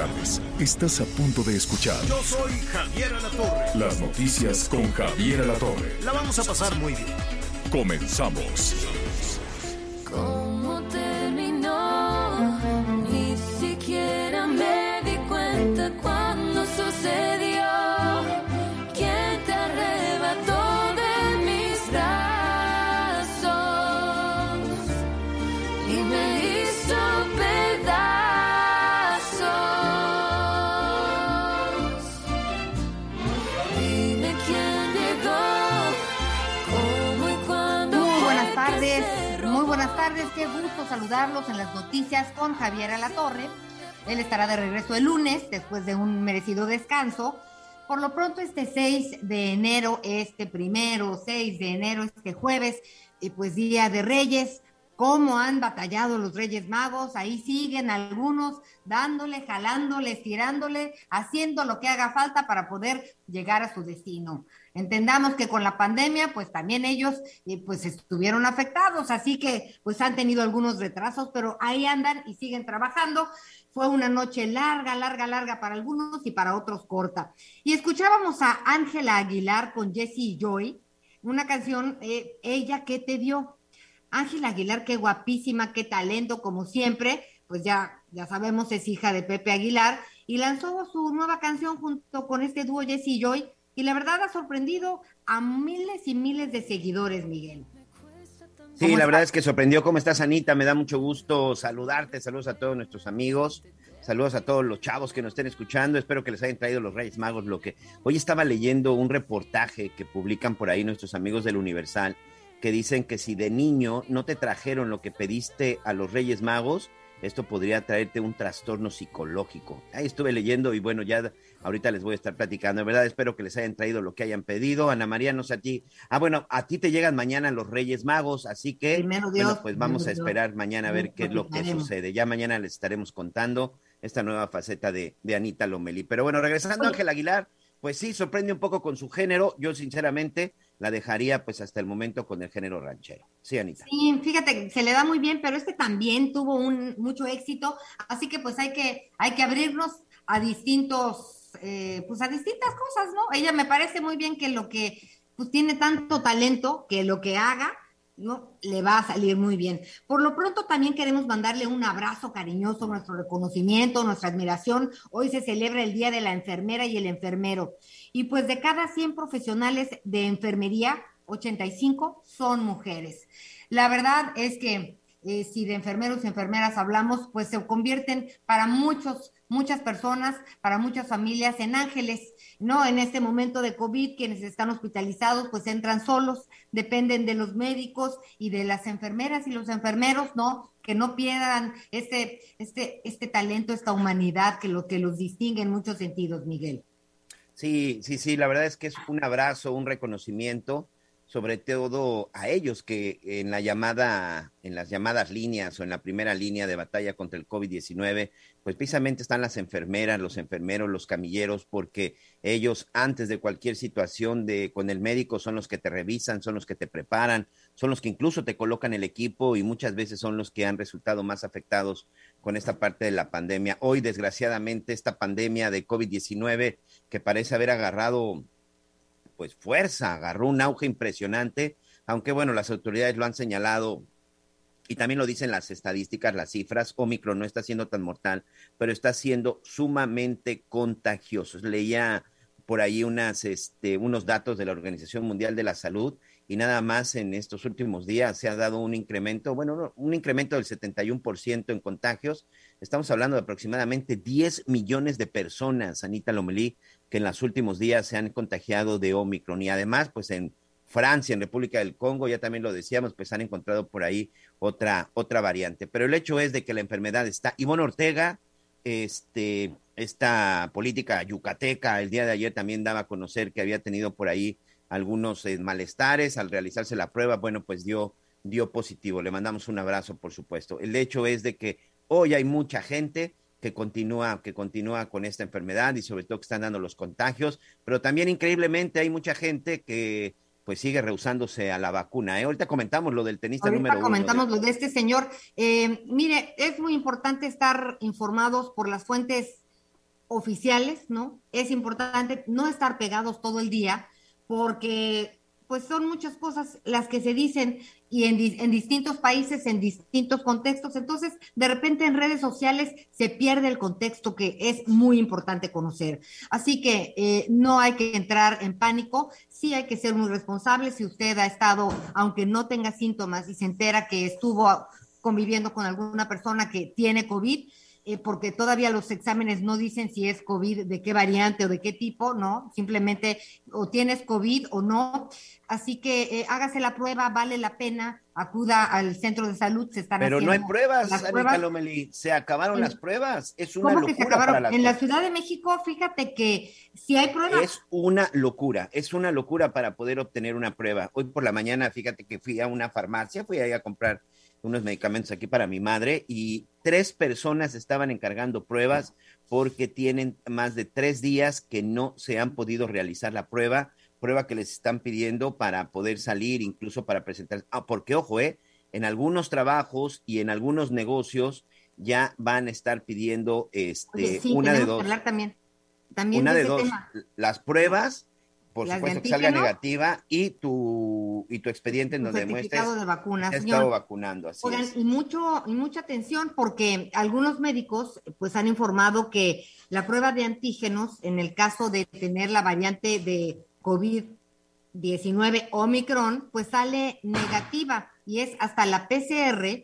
Tardes. Estás a punto de escuchar Yo soy Javier Alatorre. las noticias con Javier Alatorre. La vamos a pasar muy bien. Comenzamos. ¿Cómo terminó? Ni siquiera me di cuenta cuando tardes, qué gusto saludarlos en las noticias con Javier Alatorre. Él estará de regreso el lunes después de un merecido descanso. Por lo pronto este 6 de enero, este primero 6 de enero, este jueves, y pues Día de Reyes, cómo han batallado los Reyes Magos, ahí siguen algunos dándole, jalándole, estirándole, haciendo lo que haga falta para poder llegar a su destino. Entendamos que con la pandemia, pues también ellos eh, pues estuvieron afectados, así que pues han tenido algunos retrasos, pero ahí andan y siguen trabajando. Fue una noche larga, larga, larga para algunos y para otros corta. Y escuchábamos a Ángela Aguilar con Jesse Joy, una canción, eh, Ella que te dio. Ángela Aguilar, qué guapísima, qué talento, como siempre, pues ya, ya sabemos, es hija de Pepe Aguilar, y lanzó su nueva canción junto con este dúo Jesse Joy, y la verdad ha sorprendido a miles y miles de seguidores, Miguel. Sí, ¿Cómo la verdad es que sorprendió. ¿Cómo estás, Anita? Me da mucho gusto saludarte. Saludos a todos nuestros amigos. Saludos a todos los chavos que nos estén escuchando. Espero que les hayan traído los Reyes Magos. Lo que hoy estaba leyendo un reportaje que publican por ahí nuestros amigos del Universal, que dicen que si de niño no te trajeron lo que pediste a los Reyes Magos, esto podría traerte un trastorno psicológico. Ahí estuve leyendo y bueno, ya ahorita les voy a estar platicando. De verdad, espero que les hayan traído lo que hayan pedido. Ana María, no sé a ti. Ah, bueno, a ti te llegan mañana los Reyes Magos, así que Primero Dios, bueno, pues vamos a Dios. esperar mañana a ver qué es lo que sucede. Ya mañana les estaremos contando esta nueva faceta de, de Anita Lomeli. Pero bueno, regresando a. Ángel Aguilar, pues sí, sorprende un poco con su género. Yo sinceramente la dejaría pues hasta el momento con el género ranchero. Sí, Anita. Sí, fíjate, se le da muy bien, pero este también tuvo un mucho éxito, así que pues hay que, hay que abrirnos a distintos, eh, pues a distintas cosas, ¿no? Ella me parece muy bien que lo que, pues tiene tanto talento, que lo que haga, ¿no? Le va a salir muy bien. Por lo pronto también queremos mandarle un abrazo cariñoso, nuestro reconocimiento, nuestra admiración. Hoy se celebra el Día de la Enfermera y el Enfermero. Y pues de cada 100 profesionales de enfermería, 85 son mujeres. La verdad es que eh, si de enfermeros y enfermeras hablamos, pues se convierten para muchos, muchas personas, para muchas familias en ángeles, ¿no? En este momento de COVID, quienes están hospitalizados, pues entran solos, dependen de los médicos y de las enfermeras y los enfermeros, ¿no? Que no pierdan este, este, este talento, esta humanidad que lo que los distingue en muchos sentidos, Miguel. Sí, sí, sí, la verdad es que es un abrazo, un reconocimiento, sobre todo a ellos que en la llamada, en las llamadas líneas o en la primera línea de batalla contra el COVID-19, pues precisamente están las enfermeras, los enfermeros, los camilleros, porque ellos antes de cualquier situación de con el médico son los que te revisan, son los que te preparan, son los que incluso te colocan el equipo y muchas veces son los que han resultado más afectados con esta parte de la pandemia. Hoy, desgraciadamente, esta pandemia de COVID-19 que parece haber agarrado pues fuerza, agarró un auge impresionante, aunque bueno, las autoridades lo han señalado y también lo dicen las estadísticas, las cifras, Omicron no está siendo tan mortal, pero está siendo sumamente contagioso. Leía por ahí unas, este, unos datos de la Organización Mundial de la Salud y nada más en estos últimos días se ha dado un incremento, bueno, un incremento del 71% en contagios. Estamos hablando de aproximadamente 10 millones de personas, Anita Lomelí, que en los últimos días se han contagiado de Omicron. Y además, pues en Francia, en República del Congo, ya también lo decíamos, pues han encontrado por ahí otra, otra variante. Pero el hecho es de que la enfermedad está. Ivonne Ortega, este, esta política yucateca, el día de ayer también daba a conocer que había tenido por ahí algunos eh, malestares al realizarse la prueba. Bueno, pues dio, dio positivo. Le mandamos un abrazo, por supuesto. El hecho es de que hoy hay mucha gente que continúa, que continúa con esta enfermedad y sobre todo que están dando los contagios, pero también increíblemente hay mucha gente que pues sigue rehusándose a la vacuna. ¿eh? Ahorita comentamos lo del tenista Ahorita número comentamos uno. lo de este señor. Eh, mire, es muy importante estar informados por las fuentes oficiales, ¿no? Es importante no estar pegados todo el día porque pues son muchas cosas las que se dicen y en, di- en distintos países, en distintos contextos. Entonces, de repente en redes sociales se pierde el contexto que es muy importante conocer. Así que eh, no hay que entrar en pánico, sí hay que ser muy responsable. Si usted ha estado, aunque no tenga síntomas y se entera que estuvo conviviendo con alguna persona que tiene COVID, eh, porque todavía los exámenes no dicen si es COVID, de qué variante o de qué tipo, ¿no? Simplemente o tienes COVID o no. Así que eh, hágase la prueba, vale la pena, acuda al centro de salud, se están Pero no hay pruebas, las pruebas. Lomelí. Se acabaron las pruebas. Es una ¿Cómo que locura se acabaron? para la En la. Ciudad de México, fíjate que si hay pruebas, Es una locura, es una locura para poder obtener una prueba. Hoy por la mañana, fíjate que fui a una farmacia, fui ahí a comprar unos medicamentos aquí para mi madre y tres personas estaban encargando pruebas porque tienen más de tres días que no se han podido realizar la prueba, prueba que les están pidiendo para poder salir, incluso para presentar. Ah, porque ojo, eh, en algunos trabajos y en algunos negocios ya van a estar pidiendo este, oye, sí, una de dos también, también una de dos, tema. las pruebas, por Las supuesto que salga negativa, y tu, y tu expediente en donde demuestres de que te has estado vacunando. Así Oigan, es. y mucho, y mucha atención porque algunos médicos pues han informado que la prueba de antígenos, en el caso de tener la variante de COVID-19 Omicron, pues sale negativa y es hasta la PCR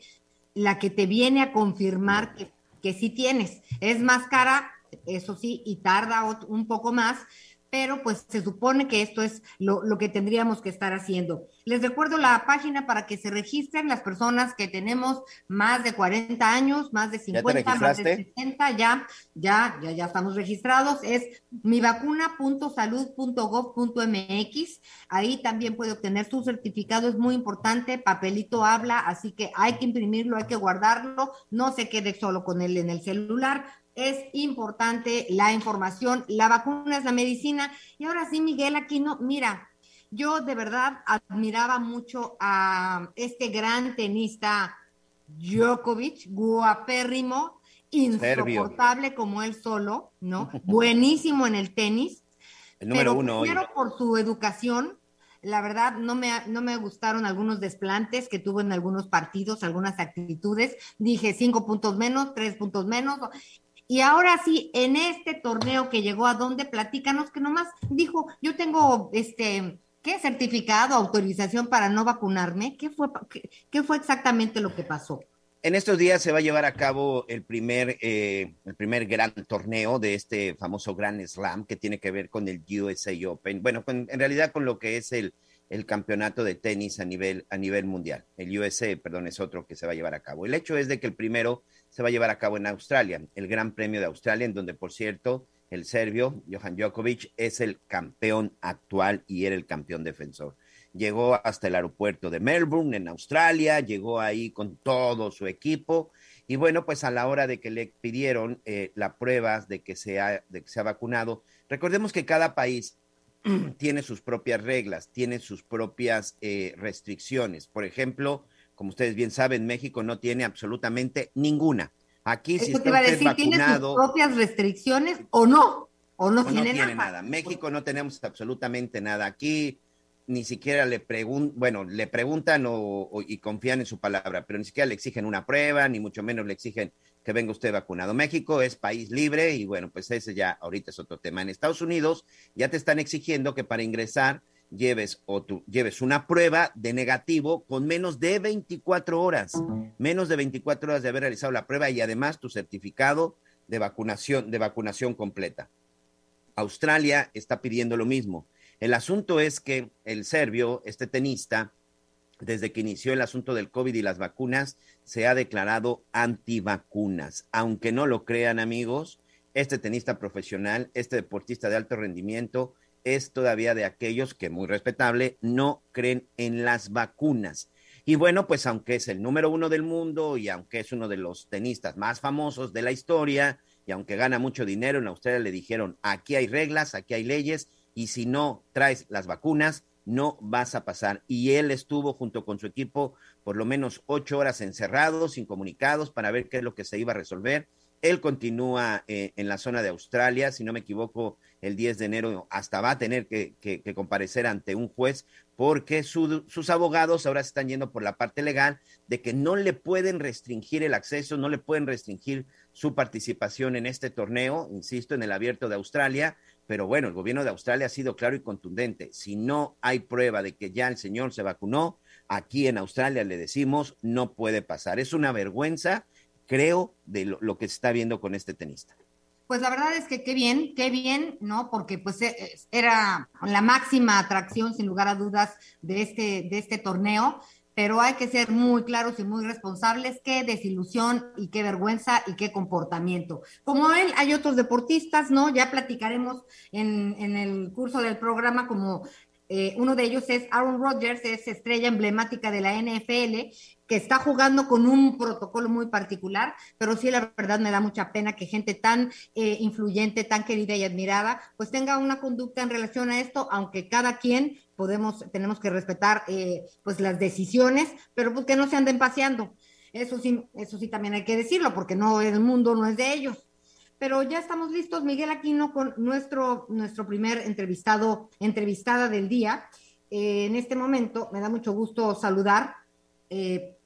la que te viene a confirmar que, que sí tienes. Es más cara, eso sí, y tarda un poco más, pero pues se supone que esto es lo, lo que tendríamos que estar haciendo. Les recuerdo la página para que se registren las personas que tenemos más de 40 años, más de te 50, más de registraste? 60, ya, ya, ya, ya estamos registrados. Es mivacuna.salud.gov.mx. Ahí también puede obtener su certificado, es muy importante, papelito habla, así que hay que imprimirlo, hay que guardarlo, no se quede solo con él en el celular. Es importante la información, la vacuna es la medicina. Y ahora sí, Miguel, aquí no, mira, yo de verdad admiraba mucho a este gran tenista Djokovic, guapérrimo, insoportable como él solo, ¿no? Buenísimo en el tenis, El número pero uno hoy. primero por su educación, la verdad no me, no me gustaron algunos desplantes que tuvo en algunos partidos, algunas actitudes. Dije cinco puntos menos, tres puntos menos. Y ahora sí, en este torneo que llegó a donde, platícanos que nomás dijo, yo tengo este, ¿qué? Certificado, autorización para no vacunarme. ¿Qué fue, qué, fue exactamente lo que pasó? En estos días se va a llevar a cabo el primer, eh, el primer gran torneo de este famoso Grand Slam que tiene que ver con el USA Open. Bueno, en realidad con lo que es el, el campeonato de tenis a nivel, a nivel mundial. El USA, perdón, es otro que se va a llevar a cabo. El hecho es de que el primero se va a llevar a cabo en Australia, el Gran Premio de Australia, en donde, por cierto, el serbio Johan Djokovic es el campeón actual y era el campeón defensor llegó hasta el aeropuerto de Melbourne, en Australia, llegó ahí con todo su equipo. Y bueno, pues a la hora de que le pidieron eh, la prueba de que, se ha, de que vacunado, recordemos que cada país tiene sus propias reglas, tiene sus propias eh, restricciones. Por ejemplo, como ustedes bien saben, México no tiene absolutamente ninguna. Aquí si está usted decir, ¿tiene sus vacunado, propias restricciones o no? O no, tiene, nada. nada. México no tenemos absolutamente nada. Aquí ni siquiera le preguntan, bueno, le preguntan o, y confían en su palabra, pero ni siquiera le exigen una prueba, ni mucho menos le exigen que venga usted vacunado. México es país libre y bueno, pues ese ya ahorita es otro tema. En Estados Unidos ya te están exigiendo que para ingresar lleves o tú lleves una prueba de negativo con menos de 24 horas, menos de 24 horas de haber realizado la prueba y además tu certificado de vacunación de vacunación completa. Australia está pidiendo lo mismo. El asunto es que el serbio, este tenista, desde que inició el asunto del COVID y las vacunas, se ha declarado antivacunas. Aunque no lo crean amigos, este tenista profesional, este deportista de alto rendimiento, es todavía de aquellos que, muy respetable, no creen en las vacunas. Y bueno, pues aunque es el número uno del mundo y aunque es uno de los tenistas más famosos de la historia y aunque gana mucho dinero, en Australia le dijeron, aquí hay reglas, aquí hay leyes y si no traes las vacunas, no vas a pasar. Y él estuvo junto con su equipo por lo menos ocho horas encerrados, incomunicados, para ver qué es lo que se iba a resolver. Él continúa eh, en la zona de Australia, si no me equivoco, el 10 de enero hasta va a tener que, comparecer ante un juez porque sus abogados ahora se están yendo por la parte legal de que no le pueden restringir el acceso, no le pueden restringir su participación en este torneo, insisto, en el abierto de Australia, pero bueno, el gobierno de Australia ha sido claro y contundente. Si no hay prueba de que ya el señor se vacunó, aquí en Australia le decimos, no puede pasar. Es una vergüenza creo, de lo, que se está viendo con este tenista. Pues la verdad es que qué bien, qué bien, ¿no? Porque pues e, era la máxima atracción, sin lugar a dudas, de este, de este torneo, pero hay que ser muy claros y muy responsables. Qué desilusión y qué vergüenza y qué comportamiento. Como él, hay otros deportistas, ¿no? Ya platicaremos en, en el curso del programa como eh, uno de ellos es Aaron Rodgers, es estrella emblemática de la NFL, que está jugando con un protocolo muy particular, pero sí, la verdad me da mucha pena que gente tan eh, influyente, tan querida y admirada, pues tenga una conducta en relación a esto, aunque cada quien podemos, tenemos que respetar eh, pues las decisiones, pero pues que no se anden paseando. Eso sí, eso sí también hay que decirlo, porque no el mundo no es de ellos pero ya estamos listos, Miguel Aquino, con nuestro, nuestro primer entrevistado, entrevistada del día. Eh, en este momento me da mucho gusto saludar, eh,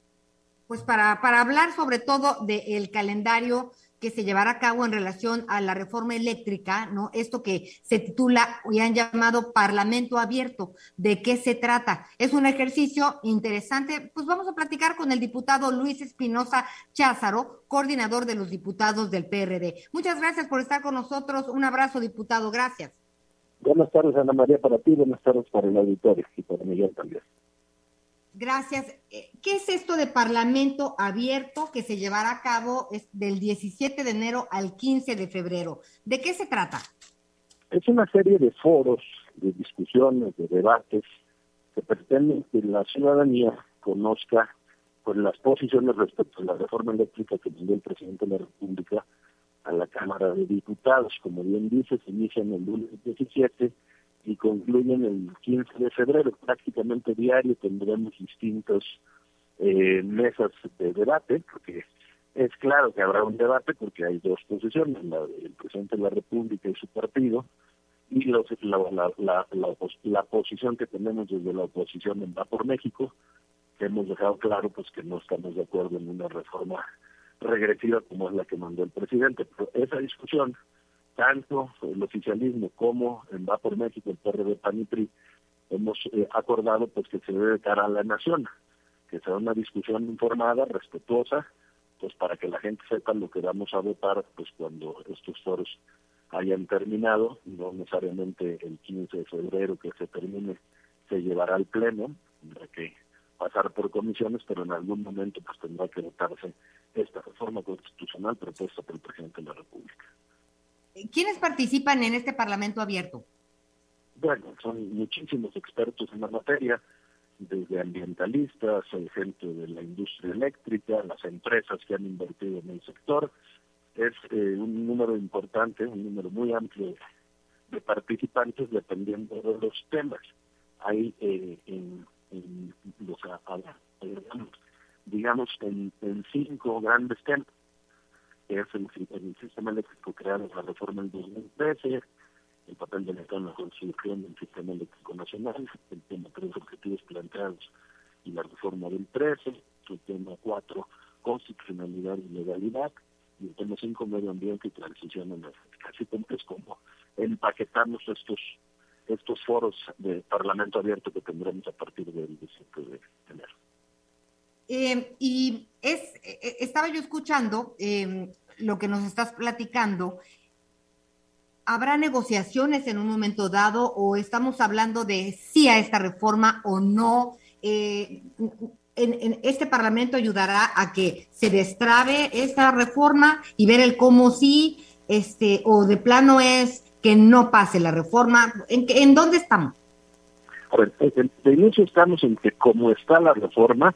pues para, para hablar sobre todo del calendario que se llevará a cabo en relación a la reforma eléctrica, ¿no? Esto que se titula y han llamado Parlamento Abierto. ¿De qué se trata? Es un ejercicio interesante. Pues vamos a platicar con el diputado Luis Espinosa Cházaro, coordinador de los diputados del PRD. Muchas gracias por estar con nosotros. Un abrazo, diputado. Gracias. Buenas tardes, Ana María, para ti. Buenas tardes para el auditorio y para Miguel también. Gracias. Eh, ¿Qué es esto de Parlamento abierto que se llevará a cabo del 17 de enero al 15 de febrero? ¿De qué se trata? Es una serie de foros, de discusiones, de debates que pretenden que la ciudadanía conozca pues, las posiciones respecto a la reforma eléctrica que envió el presidente de la República a la Cámara de Diputados. Como bien dice, se inicia en el lunes 17 y concluyen el 15 de febrero. Prácticamente diario tendremos distintos eh, mesas de debate, porque es claro que habrá un debate porque hay dos posiciones, la del presidente de la República y su partido, y los, la, la, la, la, posición que tenemos desde la oposición en Va por México, que hemos dejado claro pues que no estamos de acuerdo en una reforma regresiva como es la que mandó el presidente. Pero esa discusión tanto el oficialismo como en Va por México, el PRD, PAN y PRI, hemos eh, acordado pues que se debe cara a la nación, que sea una discusión informada, respetuosa, pues para que la gente sepa lo que vamos a votar pues cuando estos foros hayan terminado, no necesariamente el 15 de febrero que se termine se llevará al pleno, tendrá que pasar por comisiones, pero en algún momento pues tendrá que votarse esta reforma constitucional propuesta por el presidente de la República. ¿Quiénes participan en este Parlamento abierto? Bueno, son muchísimos expertos en la materia, desde ambientalistas, gente de la industria eléctrica, las empresas que han invertido en el sector. Es eh, un número importante, un número muy amplio de participantes dependiendo de los temas. Hay eh, en, los, digamos, en cinco grandes temas que es el, sistema eléctrico creado en la reforma del 2013, el papel de México en la construcción del sistema eléctrico nacional, el tema tres objetivos planteados y la reforma del 13, el tema cuatro, constitucionalidad y legalidad, y el tema cinco, medio ambiente y transición energética. Así como es como empaquetamos estos estos foros de Parlamento abierto que tendremos a partir del 17 de enero. Eh, y es, eh, estaba yo escuchando eh, lo que nos estás platicando. ¿Habrá negociaciones en un momento dado o estamos hablando de sí a esta reforma o no? en, en, este Parlamento ayudará a que se destrabe esta reforma y ver el cómo sí, este, o de plano es que no pase la reforma. ¿En, en dónde estamos? A ver, de inicio estamos en que como está la reforma,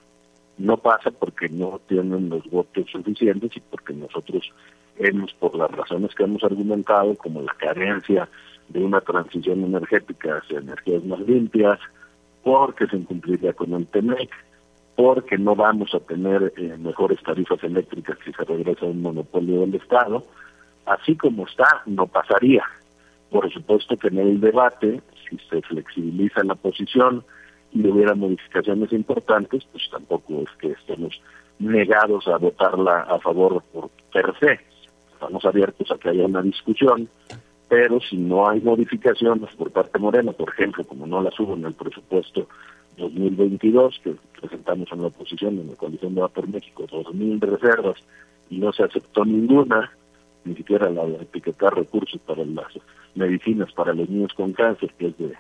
no pasa porque no tienen los votos suficientes y porque nosotros hemos, por las razones que hemos argumentado, como la carencia de una transición energética hacia energías más limpias, porque se incumpliría con el TEMEC, porque no vamos a tener eh, mejores tarifas eléctricas si se regresa a un monopolio del Estado, así como está, no pasaría. Por supuesto que en el debate, si se flexibiliza la posición y hubiera modificaciones importantes, pues tampoco es que estemos negados a votarla a favor por per se. Estamos abiertos a que haya una discusión, pero si no hay modificaciones por parte Morena, por ejemplo, como no las hubo en el presupuesto 2022, que presentamos en la oposición, en la coalición de Va por México, 2.000 reservas, y no se aceptó ninguna, ni siquiera la de etiquetar recursos para las medicinas para los niños con cáncer, que es de,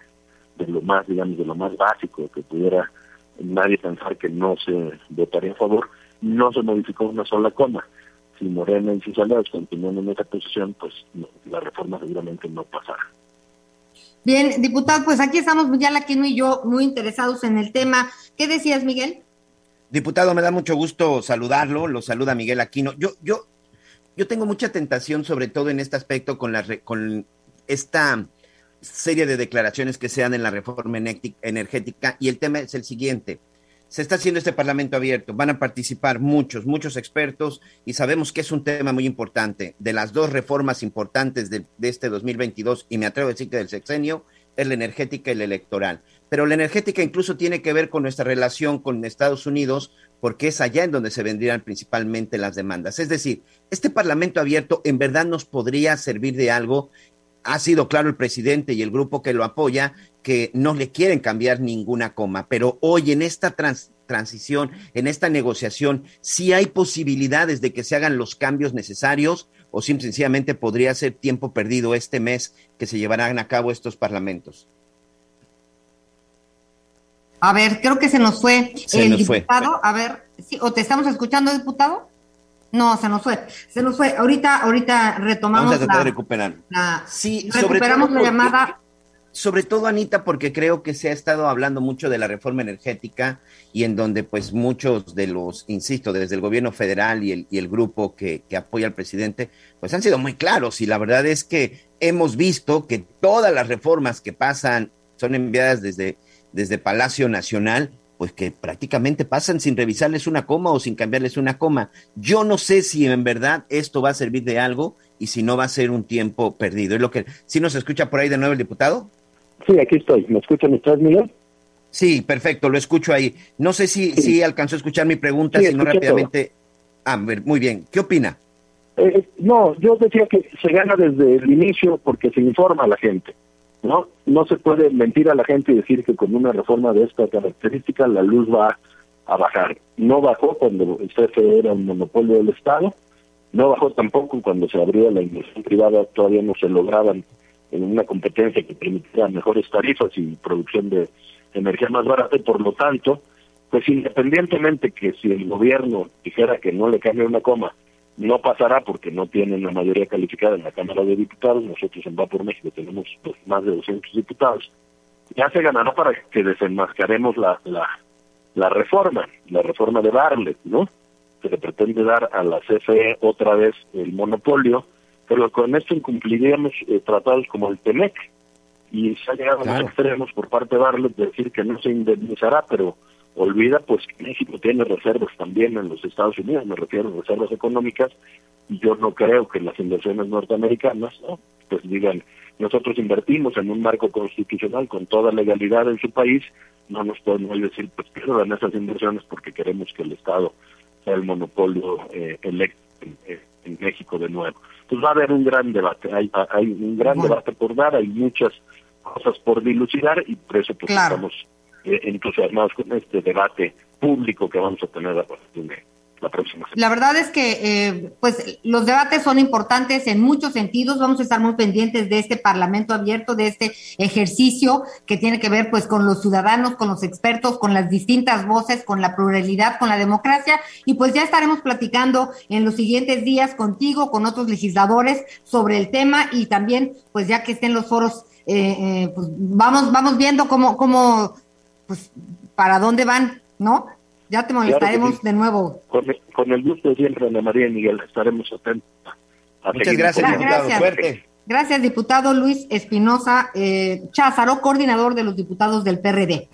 de lo más, digamos, de lo más básico, que pudiera nadie pensar que no se votaría a favor, no se modificó una sola coma. Si Morena y sus aliados continúan en esa posición, pues la reforma seguramente no pasará. Bien, diputado, pues aquí estamos Miguel Aquino y yo muy interesados en el tema. ¿Qué decías, Miguel? Diputado, me da mucho gusto saludarlo, lo saluda Miguel Aquino. Yo, yo, yo tengo mucha tentación, sobre todo en este aspecto, con, la, con esta serie de declaraciones que se dan en la reforma energética, y el tema es el siguiente se está haciendo este Parlamento abierto, van a participar muchos, muchos expertos y sabemos que es un tema muy importante. De las dos reformas importantes de, este 2022, y me atrevo a decir que del sexenio, es la energética y la electoral. Pero la energética incluso tiene que ver con nuestra relación con Estados Unidos, porque es allá en donde se vendrían principalmente las demandas. Es decir, este Parlamento abierto en verdad nos podría servir de algo. Ha sido claro el presidente y el grupo que lo apoya que no le quieren cambiar ninguna coma, pero hoy en esta transición, en esta negociación, sí hay posibilidades de que se hagan los cambios necesarios o sencillamente podría ser tiempo perdido este mes que se llevarán a cabo estos parlamentos. A ver, creo que se nos fue el diputado. A ver, sí, ¿o te estamos escuchando, diputado? No, se nos fue. Se nos fue. Ahorita, ahorita retomamos. Vamos a tratar de recuperar. sí, recuperamos la llamada sobre todo Anita, porque creo que se ha estado hablando mucho de la reforma energética y en donde pues muchos de los, insisto, desde el gobierno federal y el, y el grupo que, que, apoya al presidente, pues han sido muy claros y la verdad es que hemos visto que todas las reformas que pasan son enviadas desde, desde Palacio Nacional, pues que prácticamente pasan sin revisarles una coma o sin cambiarles una coma. Yo no sé si en verdad esto va a servir de algo y si no va a ser un tiempo perdido. Es lo que, si nos escucha por ahí de nuevo el diputado. Sí, aquí estoy. ¿Me escuchan ustedes, Miguel? Sí, perfecto, lo escucho ahí. No sé si, si alcanzó a escuchar mi pregunta, si no rápidamente. Ah, muy bien. ¿Qué opina? Eh, no, yo decía que se gana desde el inicio porque se informa a la gente. No, no se puede mentir a la gente y decir que con una reforma de esta característica la luz va a bajar. No bajó cuando el CFE era un monopolio del Estado, no bajó tampoco cuando se abrió la inversión privada, todavía no se lograban en una competencia que permitiera mejores tarifas y producción de energía más barata y por lo tanto, pues independientemente que si el gobierno dijera que no le cambie una coma, no pasará porque no tienen la mayoría calificada en la Cámara de Diputados, nosotros en Va por México tenemos pues, más de 200 diputados, ya se ganará para que desenmascaremos la, la, la reforma, la reforma de Barlet, ¿no? Se le pretende dar a la CFE otra vez el monopolio pero con esto incumpliríamos eh, tratados como el TEMEC y se ha llegado a los extremos por parte de Barlet de decir que no se indemnizará, pero olvida pues que México tiene reservas también en los Estados Unidos, me refiero a reservas económicas, y yo no creo que las inversiones norteamericanas pues digan nosotros invertimos en un marco constitucional con toda legalidad en su país, no nos podemos decir, pues pierdan esas inversiones porque queremos que el Estado sea el monopolio eh, electo en, México de nuevo. Pues va a haber un gran debate, hay, hay un gran debate por dar, hay muchas cosas por dilucidar y por eso pues, estamos eh, entusiasmados con este debate público que vamos a tener la próxima La verdad es que eh, pues los debates son importantes en muchos sentidos. Vamos a estar muy pendientes de este Parlamento abierto, de este ejercicio que tiene que ver pues con los ciudadanos, con los expertos, con las distintas voces, con la pluralidad, con la democracia. Y pues ya estaremos platicando en los siguientes días contigo, con otros legisladores sobre el tema y también pues ya que estén los foros, eh, eh, pues vamos, vamos viendo cómo, cómo, pues para dónde van, ¿no? Ya te molestaremos de nuevo. Con el, gusto de siempre, Ana María y Miguel, estaremos atentos. Muchas gracias, diputado. Gracias. Gracias, diputado Luis Espinosa eh, Cházaro, coordinador de los diputados del PRD.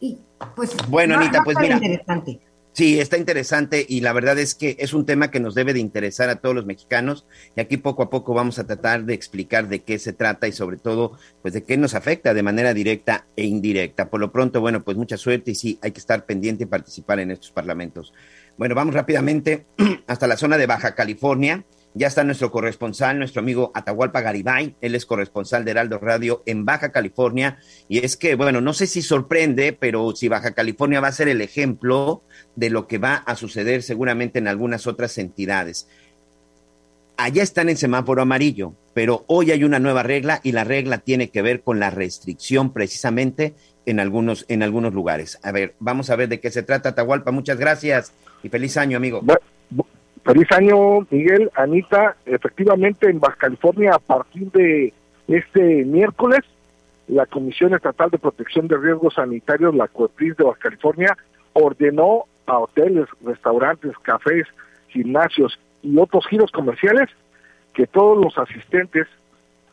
Y, pues, bueno, Anita, pues mira. Interesante. Sí, está interesante y la verdad es que es un tema que nos debe de interesar a todos los mexicanos y aquí poco a poco vamos a tratar de explicar de qué se trata y sobre todo pues de qué nos afecta de manera directa e indirecta. Por lo pronto, bueno, pues mucha suerte y sí, hay que estar pendiente y participar en estos parlamentos. Bueno, vamos rápidamente hasta la zona de Baja California. Ya está nuestro corresponsal, nuestro amigo Atahualpa Garibay. Él es corresponsal de Heraldo Radio en Baja California. Y es que, bueno, no sé si sorprende, pero si Baja California va a ser el ejemplo de lo que va a suceder seguramente en algunas otras entidades. Allá están en semáforo amarillo, pero hoy hay una nueva regla y la regla tiene que ver con la restricción precisamente en algunos, en algunos lugares. A ver, vamos a ver de qué se trata, Atahualpa. Muchas gracias y feliz año, amigo. Feliz año, Miguel, Anita. Efectivamente, en Baja California, a partir de este miércoles, la Comisión Estatal de Protección de Riesgos Sanitarios, la COEPRIS de Baja California, ordenó a hoteles, restaurantes, cafés, gimnasios y otros giros comerciales que todos los asistentes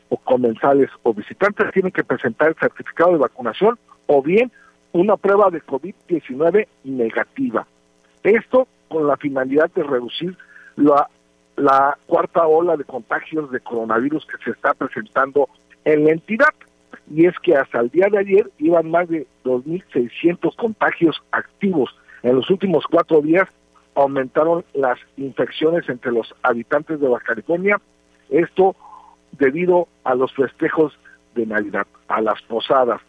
o comensales o visitantes tienen que presentar el certificado de vacunación o bien una prueba de COVID-19 negativa. Esto con la finalidad de reducir la, la cuarta ola de contagios de coronavirus que se está presentando en la entidad. Y es que hasta el día de ayer iban más de 2.600 contagios activos. En los últimos cuatro días aumentaron las infecciones entre los habitantes de Baja California. Esto debido a los festejos de Navidad, a las posadas.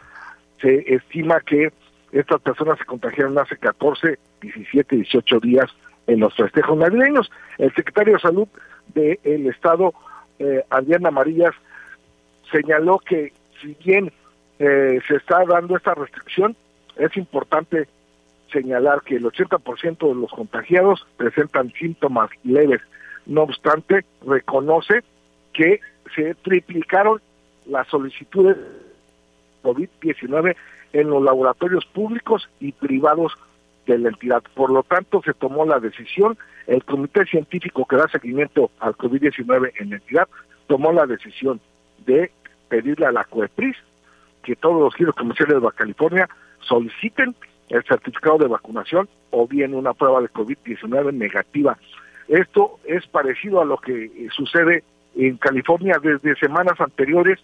Se estima que estas personas se contagiaron hace 14, 17, 18 días en los festejos navideños. El secretario de Salud del Estado, eh, Adriana Marías, señaló que si bien eh, se está dando esta restricción, es importante señalar que el 80% de los contagiados presentan síntomas leves. No obstante, reconoce que se triplicaron las solicitudes COVID-19 en los laboratorios públicos y privados de la entidad. Por lo tanto, se tomó la decisión, el comité científico que da seguimiento al COVID-19 en la entidad tomó la decisión de pedirle a la COEPRIS que todos los giros comerciales de California soliciten el certificado de vacunación o bien una prueba de COVID-19 negativa. Esto es parecido a lo que sucede en California desde semanas anteriores,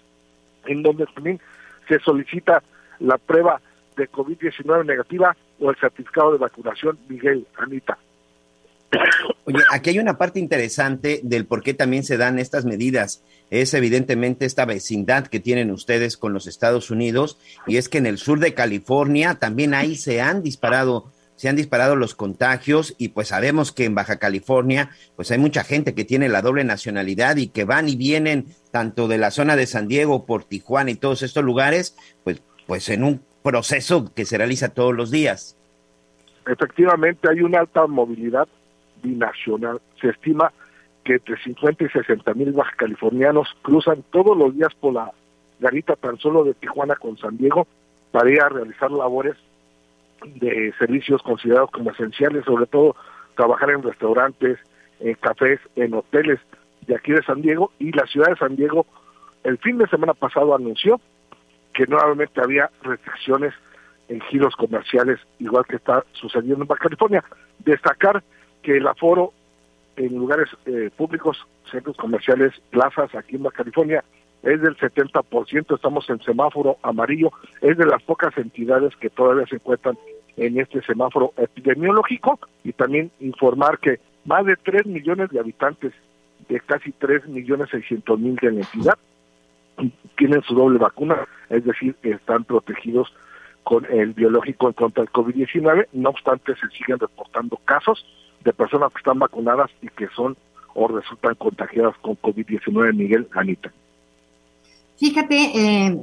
en donde también se solicita la prueba de COVID-19 negativa o el certificado de vacunación, Miguel, Anita. Oye, aquí hay una parte interesante del por qué también se dan estas medidas. Es evidentemente esta vecindad que tienen ustedes con los Estados Unidos y es que en el sur de California también ahí se han disparado se han disparado los contagios y pues sabemos que en Baja California pues hay mucha gente que tiene la doble nacionalidad y que van y vienen tanto de la zona de San Diego por Tijuana y todos estos lugares pues pues en un proceso que se realiza todos los días. Efectivamente, hay una alta movilidad binacional. Se estima que entre 50 y 60 mil baja californianos cruzan todos los días por la garita tan solo de Tijuana con San Diego para ir a realizar labores de servicios considerados como esenciales, sobre todo trabajar en restaurantes, en cafés, en hoteles de aquí de San Diego y la ciudad de San Diego el fin de semana pasado anunció que nuevamente había restricciones en giros comerciales, igual que está sucediendo en Baja California. Destacar que el aforo en lugares eh, públicos, centros comerciales, plazas aquí en Baja California es del 70%, estamos en semáforo amarillo, es de las pocas entidades que todavía se encuentran en este semáforo epidemiológico y también informar que más de 3 millones de habitantes de casi 3 millones 600 mil de la entidad tienen su doble vacuna, es decir, están protegidos con el biológico en contra del COVID-19, no obstante se siguen reportando casos de personas que están vacunadas y que son o resultan contagiadas con COVID-19, Miguel Anita. Fíjate, eh,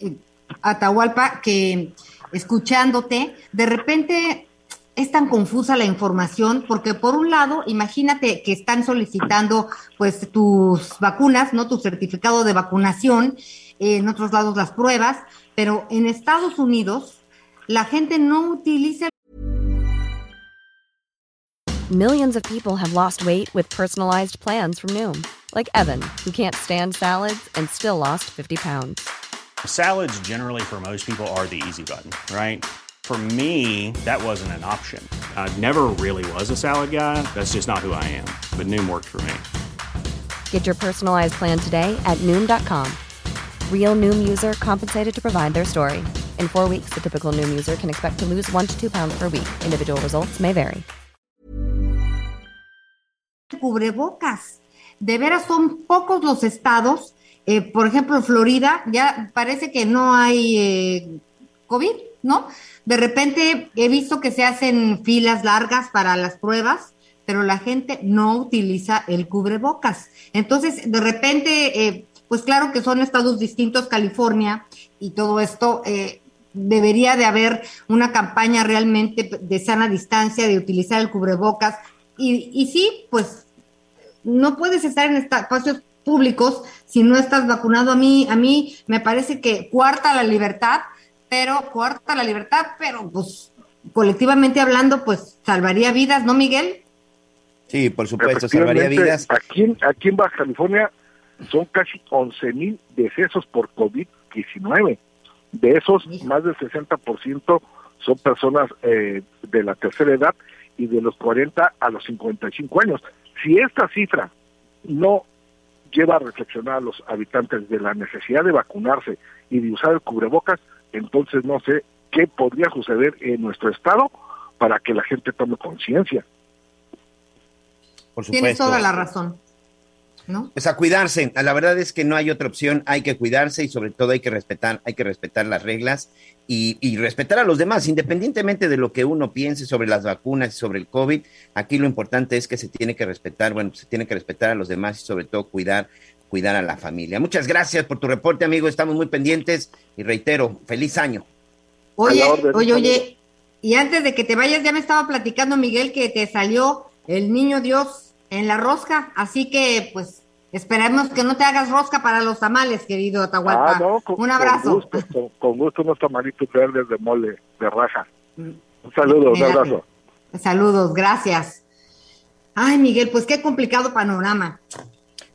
eh, Atahualpa, que escuchándote, de repente es tan confusa la información porque por un lado, imagínate que están solicitando pues tus vacunas, ¿no? Tu certificado de vacunación, en otros lados las pruebas, pero en Estados Unidos la gente no utiliza Millions of people have lost weight with personalized plans from Noom, like Evan, who can't stand salads and still lost 50 pounds. Salads generally for most people are the easy button, right? For me, that wasn't an option. I never really was a salad guy. That's just not who I am. But Noom worked for me. Get your personalized plan today at Noom.com. Real Noom user compensated to provide their story. In four weeks, the typical Noom user can expect to lose one to two pounds per week. Individual results may vary. cubrebocas. De veras son pocos los estados, eh, por ejemplo, Florida ya parece que no hay eh, COVID, ¿no? De repente he visto que se hacen filas largas para las pruebas, pero la gente no utiliza el cubrebocas. Entonces, de repente, eh, pues claro que son estados distintos, California y todo esto. debería de haber una campaña realmente de sana distancia, de utilizar el cubrebocas, y, y sí, pues no puedes estar en espacios públicos si no estás vacunado. A mí, a mí me parece que cuarta la libertad, pero cuarta la libertad, pero pues colectivamente hablando, pues salvaría vidas, ¿no, Miguel? Sí, por supuesto, salvaría vidas. Aquí, en, aquí en Baja California son casi 11 mil decesos por COVID-19. De esos, más del 60% son personas eh, de la tercera edad y de los 40 a los 55 años. Si esta cifra no lleva a reflexionar a los habitantes de la necesidad de vacunarse y de usar el cubrebocas, entonces no sé qué podría suceder en nuestro estado para que la gente tome conciencia. Por supuesto. Tienes toda la razón. ¿No? Pues a cuidarse. La verdad es que no hay otra opción. Hay que cuidarse y sobre todo hay que respetar, hay que respetar las reglas y, respetar a los demás, independientemente de lo que uno piense sobre las vacunas y sobre el COVID, aquí lo importante es que se tiene que respetar, bueno, se tiene que respetar a los demás y sobre todo cuidar, cuidar a la familia. Muchas gracias por tu reporte, amigo, estamos muy pendientes y reitero, feliz año. Oye, oye, oye, y antes de que te vayas, ya me estaba platicando Miguel que te salió el niño Dios en la rosca, así que pues Esperemos que no te hagas rosca para los tamales, querido Atahualpa. Ah, no, Un abrazo. Con gusto, con, gusto unos tamalitos verdes de mole, de raja. Un saludo, un abrazo. Saludos, gracias. Ay, Miguel, pues qué complicado panorama.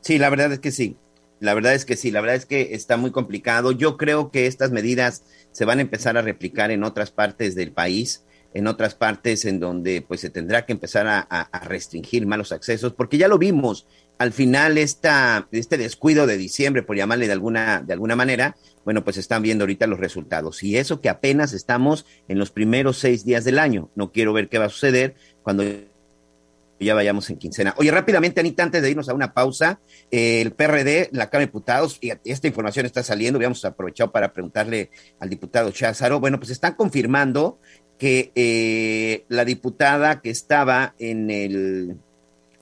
Sí, la verdad es que sí. La verdad es que sí, la verdad es que está muy complicado. Yo creo que estas medidas se van a empezar a replicar en otras partes del país, en otras partes en donde pues se tendrá que empezar a, restringir malos accesos, porque ya lo vimos al final esta, este descuido de diciembre, por llamarle de alguna, de alguna manera, bueno, pues están viendo ahorita los resultados. Y eso que apenas estamos en los primeros seis días del año. No quiero ver qué va a suceder cuando ya vayamos en quincena. Oye, rápidamente, Anita, antes de irnos a una pausa, el PRD, la Cámara de Diputados, y esta información está saliendo, habíamos aprovechado para preguntarle al diputado Cházaro, bueno, pues están confirmando que eh, la diputada que estaba en el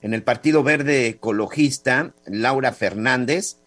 en el Partido Verde Ecologista, Laura Fernández,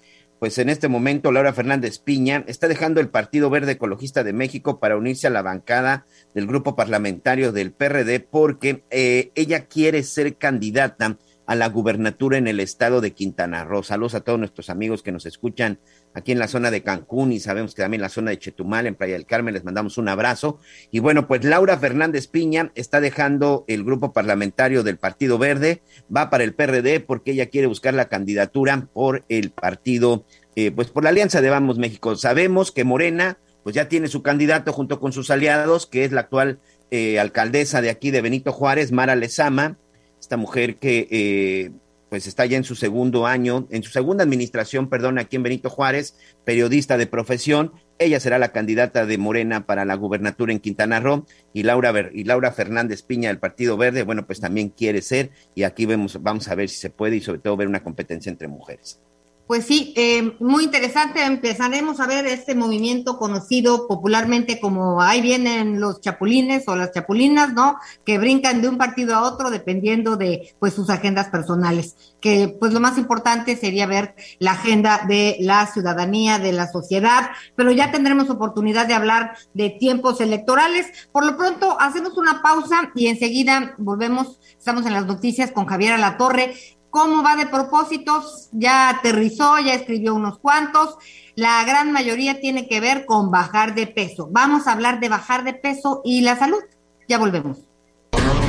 pues en este momento Laura Fernández Piña está dejando el Partido Verde Ecologista de México para unirse a la bancada del grupo parlamentario del PRD porque eh, ella quiere ser candidata a la gubernatura en el estado de Quintana Roo. Saludos a todos nuestros amigos que nos escuchan aquí en la zona de Cancún y sabemos que también en la zona de Chetumal, en Playa del Carmen, les mandamos un abrazo. Y bueno, pues Laura Fernández Piña está dejando el grupo parlamentario del Partido Verde, va para el PRD porque ella quiere buscar la candidatura por el partido, eh, pues por la Alianza de Vamos México. Sabemos que Morena, pues ya tiene su candidato junto con sus aliados, que es la actual eh, alcaldesa de aquí de Benito Juárez, Mara Lezama esta mujer que eh, pues está ya en su segundo año, en su segunda administración, perdón, aquí en Benito Juárez, periodista de profesión. Ella será la candidata de Morena para la gubernatura en Quintana Roo y Laura, y Laura Fernández Piña del Partido Verde, bueno, pues también quiere ser y aquí vemos, vamos a ver si se puede y sobre todo ver una competencia entre mujeres. Pues sí, eh, muy interesante. Empezaremos a ver este movimiento conocido popularmente como ahí vienen los chapulines o las chapulinas, ¿no? Que brincan de un partido a otro dependiendo de pues sus agendas personales. Que pues lo más importante sería ver la agenda de la ciudadanía, de la sociedad, pero ya tendremos oportunidad de hablar de tiempos electorales. Por lo pronto hacemos una pausa y enseguida volvemos. Estamos en las noticias con Javier Alatorre cómo va de propósitos, ya aterrizó, ya escribió unos cuantos. La gran mayoría tiene que ver con bajar de peso. Vamos a hablar de bajar de peso y la salud. Ya volvemos.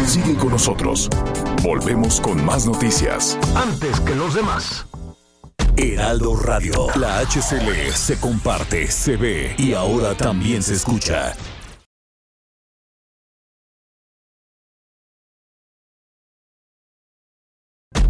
Sigue con nosotros. Volvemos con más noticias. Antes que los demás. Heraldo Radio. La HCL se comparte, se ve y ahora también se escucha.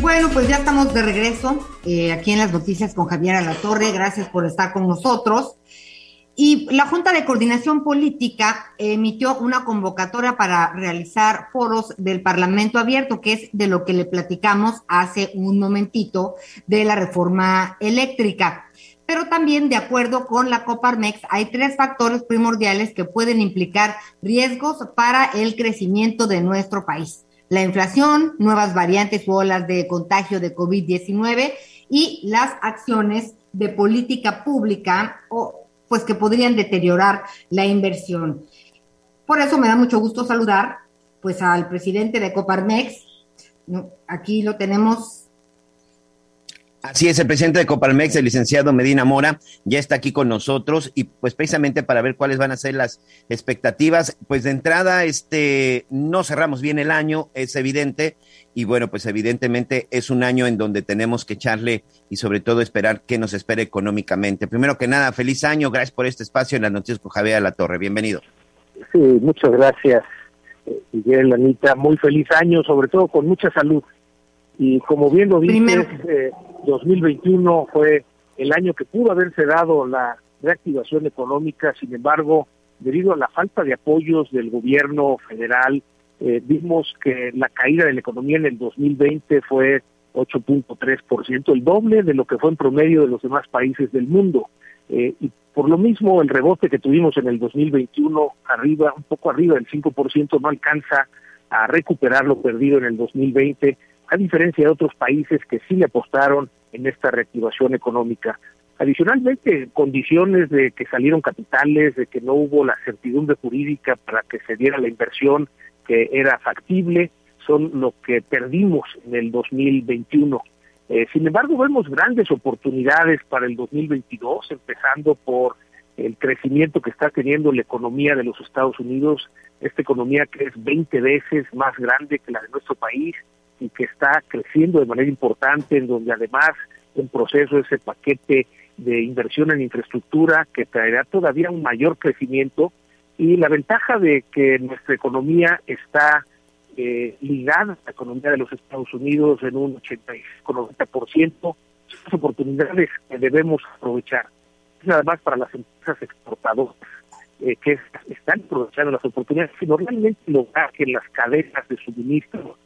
Bueno, pues ya estamos de regreso eh, aquí en las noticias con Javier Alatorre. Gracias por estar con nosotros. Y la Junta de Coordinación Política emitió una convocatoria para realizar foros del Parlamento Abierto, que es de lo que le platicamos hace un momentito de la reforma eléctrica. Pero también, de acuerdo con la Coparmex, hay tres factores primordiales que pueden implicar riesgos para el crecimiento de nuestro país la inflación, nuevas variantes u olas de contagio de COVID-19 y las acciones de política pública o pues que podrían deteriorar la inversión. Por eso me da mucho gusto saludar pues al presidente de Coparmex. Aquí lo tenemos Así es, el presidente de Copalmex, el licenciado Medina Mora, ya está aquí con nosotros y pues precisamente para ver cuáles van a ser las expectativas. Pues de entrada, este, no cerramos bien el año, es evidente, y bueno, pues evidentemente es un año en donde tenemos que echarle y sobre todo esperar qué nos espera económicamente. Primero que nada, feliz año, gracias por este espacio en las noticias con Javier La Torre, bienvenido. Sí, muchas gracias, eh, Miguel, Anita, muy feliz año, sobre todo con mucha salud. Y como bien lo dices, eh, 2021 fue el año que pudo haberse dado la reactivación económica, sin embargo, debido a la falta de apoyos del gobierno federal, eh, vimos que la caída de la economía en el 2020 fue 8.3%, el doble de lo que fue en promedio de los demás países del mundo. Eh, y por lo mismo, el rebote que tuvimos en el 2021, arriba, un poco arriba del 5%, no alcanza a recuperar lo perdido en el 2020 a diferencia de otros países que sí le apostaron en esta reactivación económica. Adicionalmente, condiciones de que salieron capitales, de que no hubo la certidumbre jurídica para que se diera la inversión que era factible, son lo que perdimos en el 2021. Eh, sin embargo, vemos grandes oportunidades para el 2022, empezando por el crecimiento que está teniendo la economía de los Estados Unidos, esta economía que es 20 veces más grande que la de nuestro país, y que está creciendo de manera importante, en donde además en proceso ese paquete de inversión en infraestructura que traerá todavía un mayor crecimiento y la ventaja de que nuestra economía está eh, ligada a la economía de los Estados Unidos en un 85-90%, son oportunidades que debemos aprovechar. Nada más para las empresas exportadoras eh, que están aprovechando las oportunidades, sino realmente lograr que las cadenas de suministro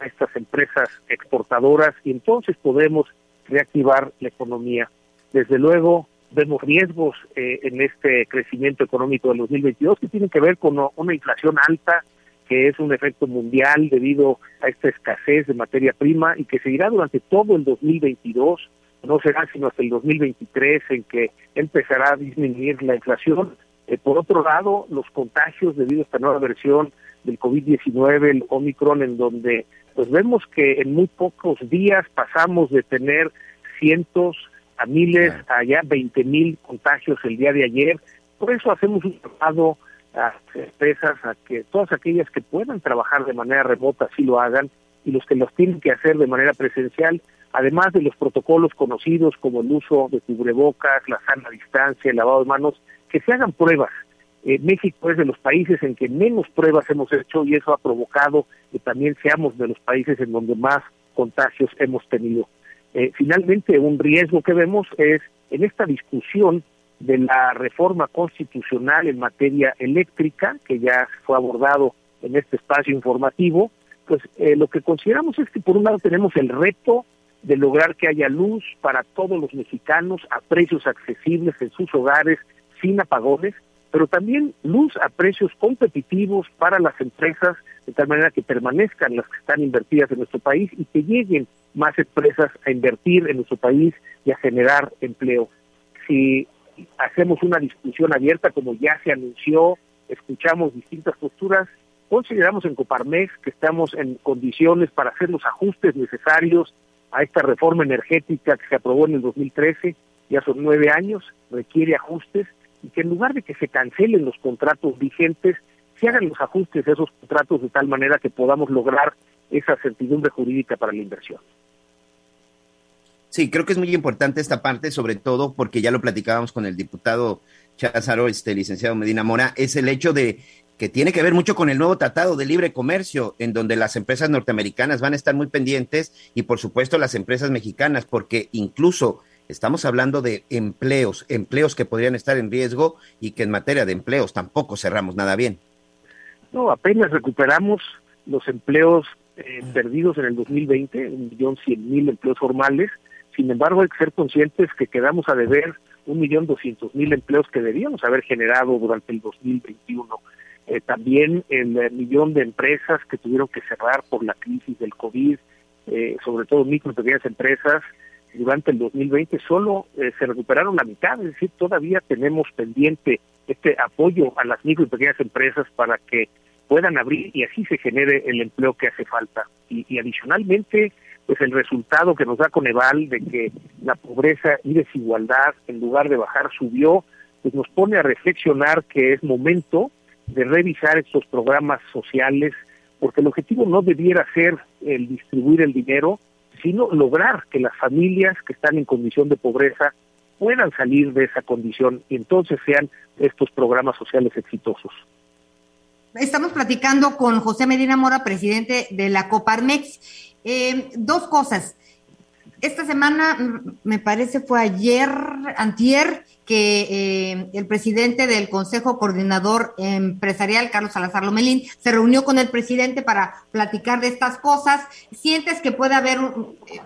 a estas empresas exportadoras y entonces podemos reactivar la economía. Desde luego, vemos riesgos eh, en este crecimiento económico del 2022 que tienen que ver con una inflación alta, que es un efecto mundial debido a esta escasez de materia prima y que seguirá durante todo el 2022, no será sino hasta el 2023 en que empezará a disminuir la inflación. Eh, por otro lado, los contagios debido a esta nueva versión del COVID-19, el Omicron, en donde pues vemos que en muy pocos días pasamos de tener cientos a miles, a ya 20 mil contagios el día de ayer. Por eso hacemos un llamado a las empresas a que todas aquellas que puedan trabajar de manera remota sí lo hagan y los que los tienen que hacer de manera presencial, además de los protocolos conocidos como el uso de cubrebocas, la sana distancia, el lavado de manos, que se hagan pruebas. Eh, México es de los países en que menos pruebas hemos hecho y eso ha provocado que también seamos de los países en donde más contagios hemos tenido. Eh, finalmente, un riesgo que vemos es en esta discusión de la reforma constitucional en materia eléctrica, que ya fue abordado en este espacio informativo, pues eh, lo que consideramos es que por un lado tenemos el reto de lograr que haya luz para todos los mexicanos a precios accesibles en sus hogares, sin apagones, pero también luz a precios competitivos para las empresas, de tal manera que permanezcan las que están invertidas en nuestro país y que lleguen más empresas a invertir en nuestro país y a generar empleo. Si hacemos una discusión abierta, como ya se anunció, escuchamos distintas posturas, consideramos en Coparmex que estamos en condiciones para hacer los ajustes necesarios a esta reforma energética que se aprobó en el 2013, ya son nueve años, requiere ajustes, y que en lugar de que se cancelen los contratos vigentes, se hagan los ajustes a esos contratos de tal manera que podamos lograr esa certidumbre jurídica para la inversión. Sí, creo que es muy importante esta parte, sobre todo porque ya lo platicábamos con el diputado Cházaro, este licenciado Medina Mora, es el hecho de que tiene que ver mucho con el nuevo tratado de libre comercio, en donde las empresas norteamericanas van a estar muy pendientes y por supuesto las empresas mexicanas, porque incluso estamos hablando de empleos, empleos que podrían estar en riesgo y que en materia de empleos tampoco cerramos nada bien. No, apenas recuperamos los empleos eh, perdidos en el 2020, un millón cien mil empleos formales. Sin embargo, hay que ser conscientes que quedamos a deber un millón doscientos mil empleos que debíamos haber generado durante el 2021. Eh, también el, eh, millón de empresas que tuvieron que cerrar por la crisis del COVID, eh, sobre todo micro y pequeñas empresas, durante el 2020 solo se recuperaron la mitad, es decir, todavía tenemos pendiente este apoyo a las micro y pequeñas empresas para que puedan abrir y así se genere el empleo que hace falta. Y, y adicionalmente, pues el resultado que nos da Coneval de que la pobreza y desigualdad en lugar de bajar subió, pues nos pone a reflexionar que es momento de revisar estos programas sociales, porque el objetivo no debiera ser el distribuir el dinero, sino lograr que las familias que están en condición de pobreza puedan salir de esa condición y entonces sean estos programas sociales exitosos. Estamos platicando con José Medina Mora, presidente de la Coparmex. Eh, dos cosas. Esta semana, me parece fue ayer, antier, que eh, el presidente del Consejo Coordinador Empresarial, Carlos Salazar Lomelín, se reunió con el presidente para platicar de estas cosas. ¿Sientes que puede haber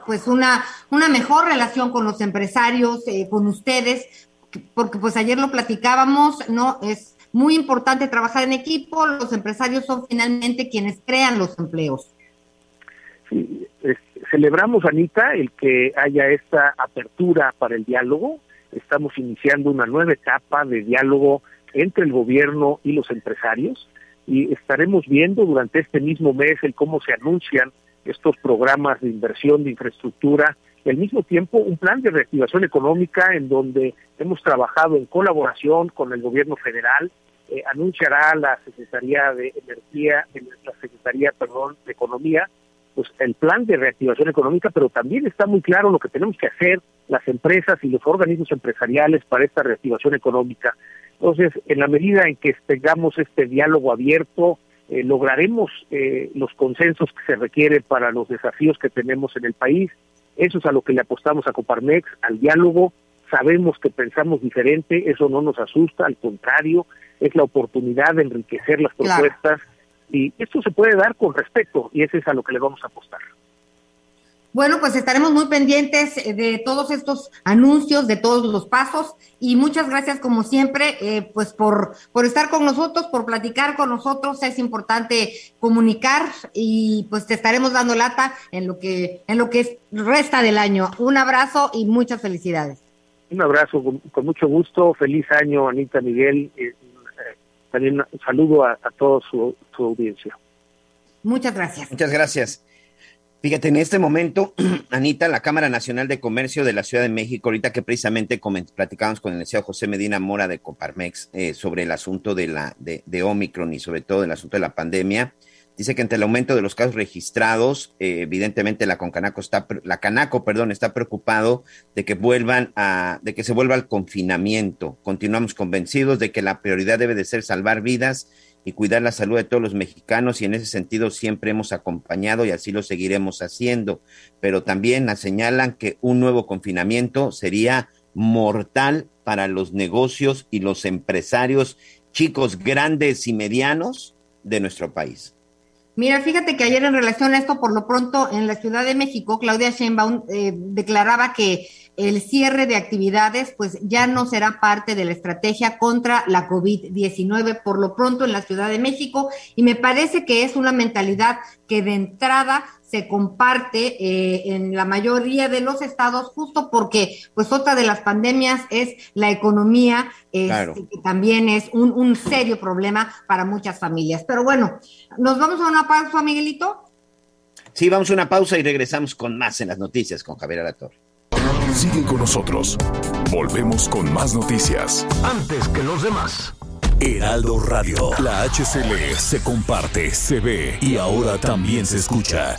pues una, una mejor relación con los empresarios, eh, con ustedes? Porque pues ayer lo platicábamos, ¿no? Es muy importante trabajar en equipo, los empresarios son finalmente quienes crean los empleos. Sí, celebramos, Anita, el que haya esta apertura para el diálogo. Estamos iniciando una nueva etapa de diálogo entre el gobierno y los empresarios y estaremos viendo durante este mismo mes el cómo se anuncian estos programas de inversión de infraestructura y al mismo tiempo un plan de reactivación económica en donde hemos trabajado en colaboración con el gobierno federal, eh, anunciará la Secretaría de Energía, la Secretaría, perdón, de Economía, pues el plan de reactivación económica, pero también está muy claro lo que tenemos que hacer las empresas y los organismos empresariales para esta reactivación económica. Entonces, en la medida en que tengamos este diálogo abierto, eh, lograremos eh, los consensos que se requiere para los desafíos que tenemos en el país. Eso es a lo que le apostamos a Coparmex, al diálogo. Sabemos que pensamos diferente, eso no nos asusta, al contrario, es la oportunidad de enriquecer las propuestas y esto se puede dar con respeto y ese es a lo que le vamos a apostar. Bueno, pues estaremos muy pendientes eh, de todos estos anuncios, de todos los pasos y muchas gracias como siempre, eh, pues por, por estar con nosotros, por platicar con nosotros. Es importante comunicar y pues te estaremos dando lata en lo que, en lo que resta del año. Un abrazo y muchas felicidades. Un abrazo con, mucho gusto. Feliz año, Anita Miguel. Eh, también saludo a, a toda su, su audiencia. Muchas gracias. Muchas gracias. Fíjate, en este momento, Anita, la Cámara Nacional de Comercio de la Ciudad de México, ahorita que precisamente platicamos con el licenciado José Medina Mora de Coparmex eh, sobre el asunto de, la, de, de, Omicron y sobre todo el asunto de la pandemia, dice que ante el aumento de los casos registrados, eh, evidentemente la Concanaco está, la Canaco, perdón, está preocupado de que vuelvan a, de que se vuelva al confinamiento. Continuamos convencidos de que la prioridad debe de ser salvar vidas y cuidar la salud de todos los mexicanos y en ese sentido siempre hemos acompañado y así lo seguiremos haciendo. Pero también señalan que un nuevo confinamiento sería mortal para los negocios y los empresarios chicos, grandes y medianos de nuestro país. Mira, fíjate que ayer en relación a esto, por lo pronto en la Ciudad de México, Claudia Sheinbaum eh, declaraba que el cierre de actividades pues ya no será parte de la estrategia contra la COVID-19 por lo pronto en la Ciudad de México y me parece que es una mentalidad que de entrada se comparte eh, en la mayoría de los estados justo porque pues otra de las pandemias es la economía Claro. que también es un, un serio problema para muchas familias pero bueno nos vamos a una pausa Miguelito Sí, vamos a una pausa y regresamos con más en las noticias con Javier Alatorre. Sigue con nosotros. Volvemos con más noticias. Antes que los demás. Heraldo Radio. La HCL se comparte, se ve y ahora también se escucha.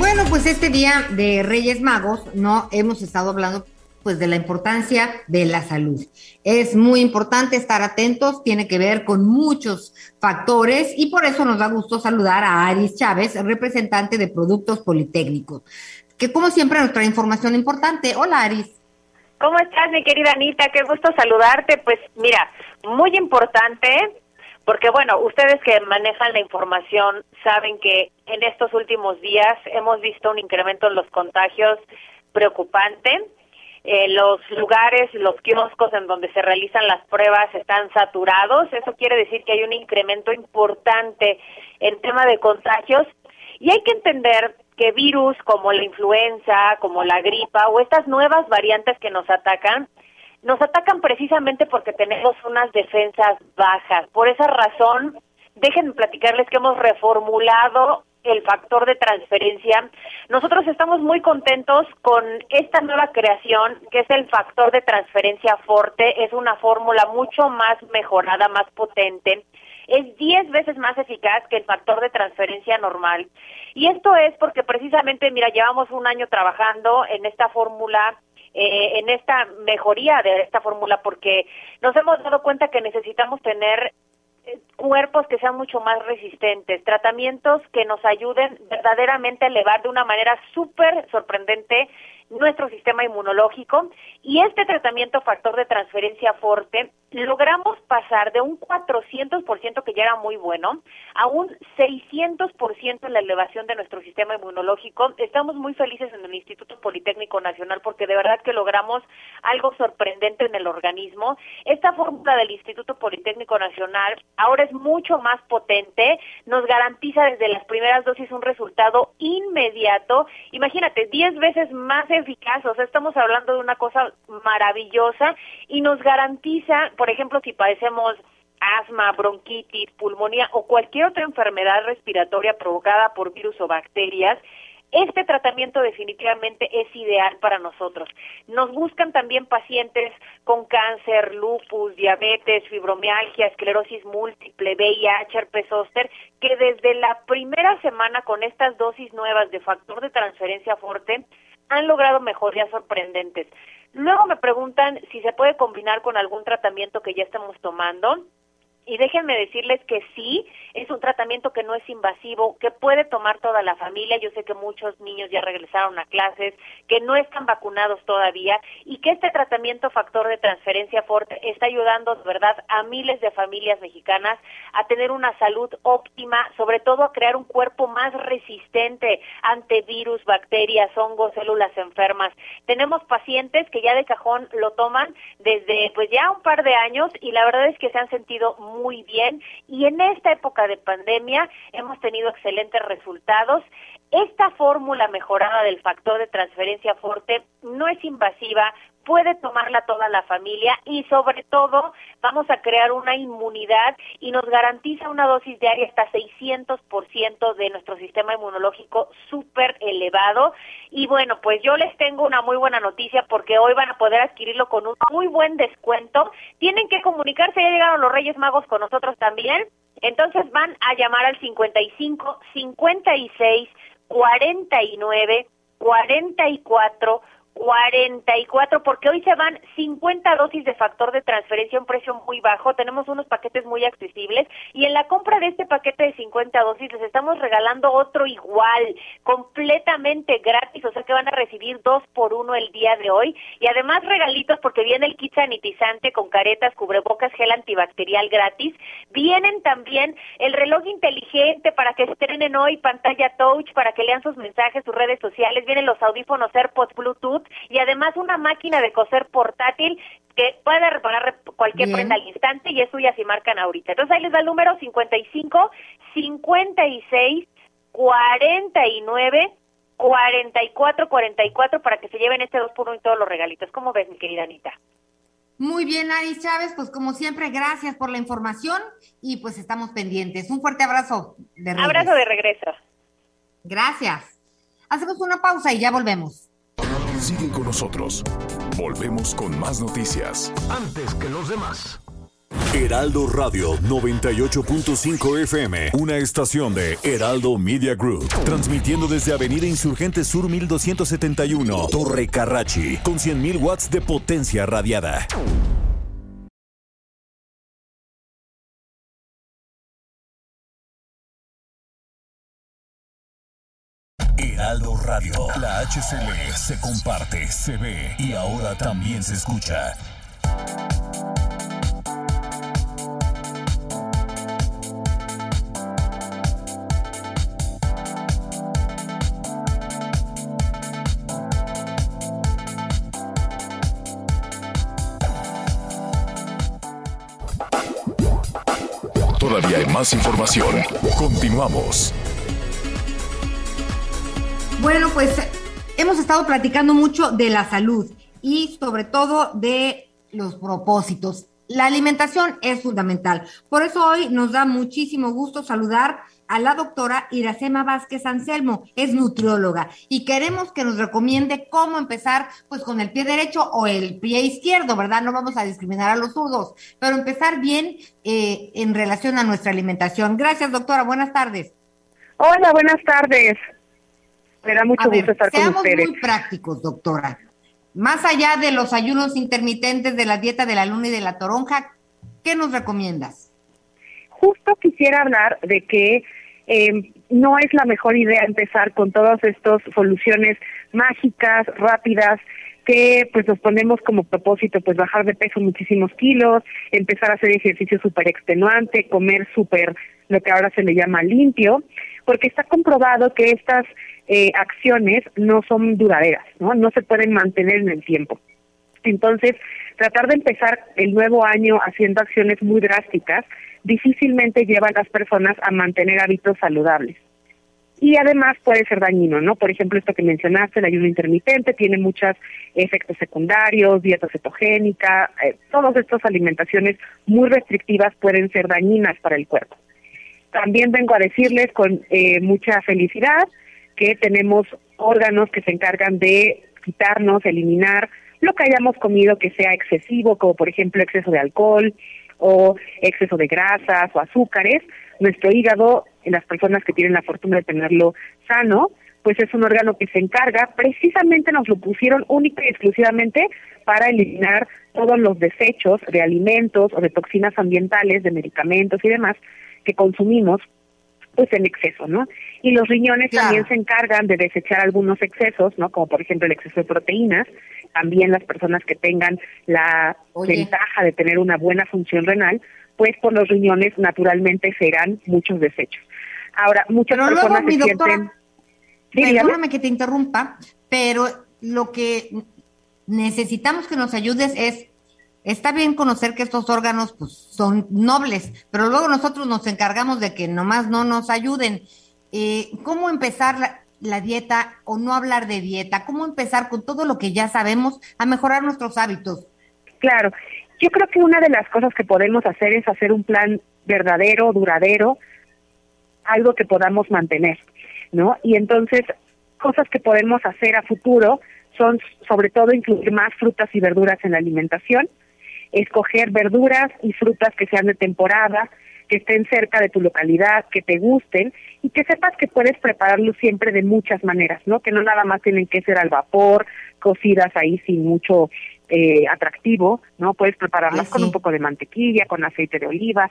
Bueno, pues este día de Reyes Magos, ¿no? Hemos estado hablando pues de la importancia de la salud. Es muy importante estar atentos, tiene que ver con muchos factores y por eso nos da gusto saludar a Aris Chávez, representante de Productos Politécnicos, que como siempre nos trae información importante. Hola Aris. ¿Cómo estás, mi querida Anita? Qué gusto saludarte. Pues mira, muy importante porque bueno, ustedes que manejan la información saben que en estos últimos días hemos visto un incremento en los contagios preocupante. Eh, los lugares, los kioscos en donde se realizan las pruebas están saturados. Eso quiere decir que hay un incremento importante en tema de contagios. Y hay que entender que virus como la influenza, como la gripa o estas nuevas variantes que nos atacan, nos atacan precisamente porque tenemos unas defensas bajas. Por esa razón, déjenme platicarles que hemos reformulado el factor de transferencia. Nosotros estamos muy contentos con esta nueva creación, que es el factor de transferencia Forte. Es una fórmula mucho más mejorada, más potente. Es 10 veces más eficaz que el factor de transferencia normal. Y esto es porque precisamente, mira, llevamos un año trabajando en esta fórmula eh, en esta mejoría de esta fórmula porque nos hemos dado cuenta que necesitamos tener eh, cuerpos que sean mucho más resistentes, tratamientos que nos ayuden verdaderamente a elevar de una manera súper sorprendente nuestro sistema inmunológico. Y este tratamiento factor de transferencia fuerte logramos pasar de un 400% que ya era muy bueno a un 600% en la elevación de nuestro sistema inmunológico. Estamos muy felices en el Instituto Politécnico Nacional porque de verdad que logramos algo sorprendente en el organismo. Esta fórmula del Instituto Politécnico Nacional ahora es mucho más potente, nos garantiza desde las primeras dosis un resultado inmediato. Imagínate, 10 veces más eficaz, o sea, estamos hablando de una cosa maravillosa y nos garantiza, por ejemplo, si padecemos asma, bronquitis, pulmonía o cualquier otra enfermedad respiratoria provocada por virus o bacterias, este tratamiento definitivamente es ideal para nosotros. Nos buscan también pacientes con cáncer, lupus, diabetes, fibromialgia, esclerosis múltiple, VIH, herpes zóster, que desde la primera semana con estas dosis nuevas de factor de transferencia fuerte han logrado mejorías sorprendentes. Luego me preguntan si se puede combinar con algún tratamiento que ya estamos tomando Y déjenme decirles que sí, es un tratamiento que no es invasivo, que puede tomar toda la familia. Yo sé que muchos niños ya regresaron a clases, que no están vacunados todavía y que este tratamiento factor de transferencia fuerte está ayudando verdad a miles de familias mexicanas a tener una salud óptima, sobre todo a crear un cuerpo más resistente ante virus, bacterias, hongos, células enfermas. Tenemos pacientes que ya de cajón lo toman desde pues ya un par de años y la verdad es que se han sentido muy bien y en esta época de pandemia hemos tenido excelentes resultados. Esta fórmula mejorada del factor de transferencia fuerte no es invasiva, puede tomarla toda la familia y sobre todo vamos a crear una inmunidad y nos garantiza una dosis diaria hasta 600% de nuestro sistema inmunológico súper elevado. Y bueno, pues yo les tengo una muy buena noticia porque hoy van a poder adquirirlo con un muy buen descuento. Tienen que comunicarse, ya llegaron los Reyes Magos con nosotros también. Entonces van a llamar al 55 56 49 44 44, porque hoy se van 50 dosis de factor de transferencia a un precio muy bajo. Tenemos unos paquetes muy accesibles y en la compra de este paquete de 50 dosis les estamos regalando otro igual, completamente gratis, o sea que van a recibir dos por uno el día de hoy y además regalitos porque viene el kit sanitizante con caretas, cubrebocas, gel antibacterial gratis. Vienen también el reloj inteligente para que estrenen hoy, pantalla touch para que lean sus mensajes, sus redes sociales. Vienen los audífonos AirPods Bluetooth y además una máquina de coser portátil que puede reparar cualquier prenda al instante y es suya si marcan ahorita. Entonces ahí les da el número 55 56 49 44 44 para que se lleven este 2 por 1 y todos los regalitos. ¿Cómo ves, mi querida Anita? Muy bien, Ari Chávez, pues como siempre, gracias por la información y pues estamos pendientes. Un fuerte abrazo de regreso. Abrazo de regreso. Gracias. Hacemos una pausa y ya volvemos. Sigue con nosotros. Volvemos con más noticias. Antes que los demás. Heraldo Radio 98.5 FM, una estación de Heraldo Media Group, transmitiendo desde Avenida Insurgente Sur 1271, Torre Carrachi, con 100.000 watts de potencia radiada. HCL se comparte, se ve y ahora también se escucha. Todavía hay más información. Continuamos. Bueno, pues hemos estado platicando mucho de la salud y sobre todo de los propósitos. La alimentación es fundamental. Por eso hoy nos da muchísimo gusto saludar a la doctora Iracema Vázquez Anselmo, es nutrióloga y queremos que nos recomiende cómo empezar pues con el pie derecho o el pie izquierdo, ¿verdad? No vamos a discriminar a los zurdos, pero empezar bien eh, en relación a nuestra alimentación. Gracias, doctora. Buenas tardes. Hola, buenas tardes. Me da mucho gusto estar con ustedes. Seamos muy prácticos, doctora. Más allá de los ayunos intermitentes de la dieta de la luna y de la toronja, ¿qué nos recomiendas? Justo quisiera hablar de que eh, no es la mejor idea empezar con todas estas soluciones mágicas, rápidas, que pues nos ponemos como propósito pues bajar de peso muchísimos kilos, empezar a hacer ejercicio súper extenuante, comer súper lo que ahora se le llama limpio, porque está comprobado que estas eh, acciones no son duraderas, ¿no? No se pueden mantener en el tiempo. Entonces, tratar de empezar el nuevo año haciendo acciones muy drásticas difícilmente lleva a las personas a mantener hábitos saludables. Y además puede ser dañino, ¿no? Por ejemplo, esto que mencionaste, el ayuno intermitente, tiene muchos efectos secundarios, dieta cetogénica, eh, todas estas alimentaciones muy restrictivas pueden ser dañinas para el cuerpo. También vengo a decirles con eh, mucha felicidad que tenemos órganos que se encargan de quitarnos, eliminar lo que hayamos comido que sea excesivo, como por ejemplo exceso de alcohol o exceso de grasas o azúcares. Nuestro hígado, en las personas que tienen la fortuna de tenerlo sano, pues es un órgano que se encarga, precisamente nos lo pusieron única y exclusivamente para eliminar todos los desechos de alimentos o de toxinas ambientales, de medicamentos y demás que consumimos pues en exceso, ¿no? Y los riñones también se encargan de desechar algunos excesos, ¿no? Como por ejemplo el exceso de proteínas, también las personas que tengan la ventaja de tener una buena función renal, pues por los riñones naturalmente serán muchos desechos. Ahora, muchas pero personas luego, mi se doctora, sienten... Perdóname que te interrumpa, pero lo que necesitamos que nos ayudes es, está bien conocer que estos órganos pues, son nobles, pero luego nosotros nos encargamos de que nomás no nos ayuden. Eh, ¿Cómo empezar la, la dieta o no hablar de dieta? ¿Cómo empezar con todo lo que ya sabemos a mejorar nuestros hábitos? Claro, yo creo que una de las cosas que podemos hacer es hacer un plan verdadero, duradero, algo que podamos mantener, ¿no? Y entonces, cosas que podemos hacer a futuro son sobre todo incluir más frutas y verduras en la alimentación, escoger verduras y frutas que sean de temporada, que estén cerca de tu localidad, que te gusten y que sepas que puedes prepararlo siempre de muchas maneras, ¿no? Que no nada más tienen que ser al vapor, cocidas ahí sin mucho eh, atractivo, ¿no? Puedes prepararlas con un poco de mantequilla, con aceite de oliva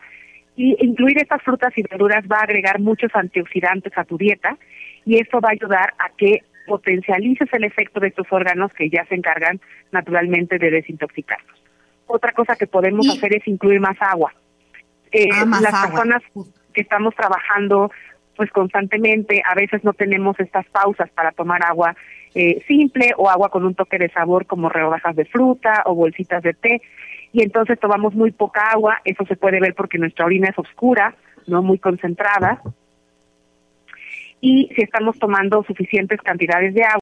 y incluir estas frutas y verduras va a agregar muchos antioxidantes a tu dieta y esto va a ayudar a que potencialices el efecto de estos órganos que ya se encargan naturalmente de desintoxicarlos. Otra cosa que podemos hacer es incluir más agua. Eh, Ah, más las agua. personas que estamos trabajando pues constantemente, a veces no tenemos estas pausas para tomar agua eh, simple o agua con un toque de sabor como rebajas de fruta o bolsitas de té y entonces tomamos muy poca agua, eso se puede ver porque nuestra orina es oscura, no muy concentrada y si estamos tomando suficientes cantidades de agua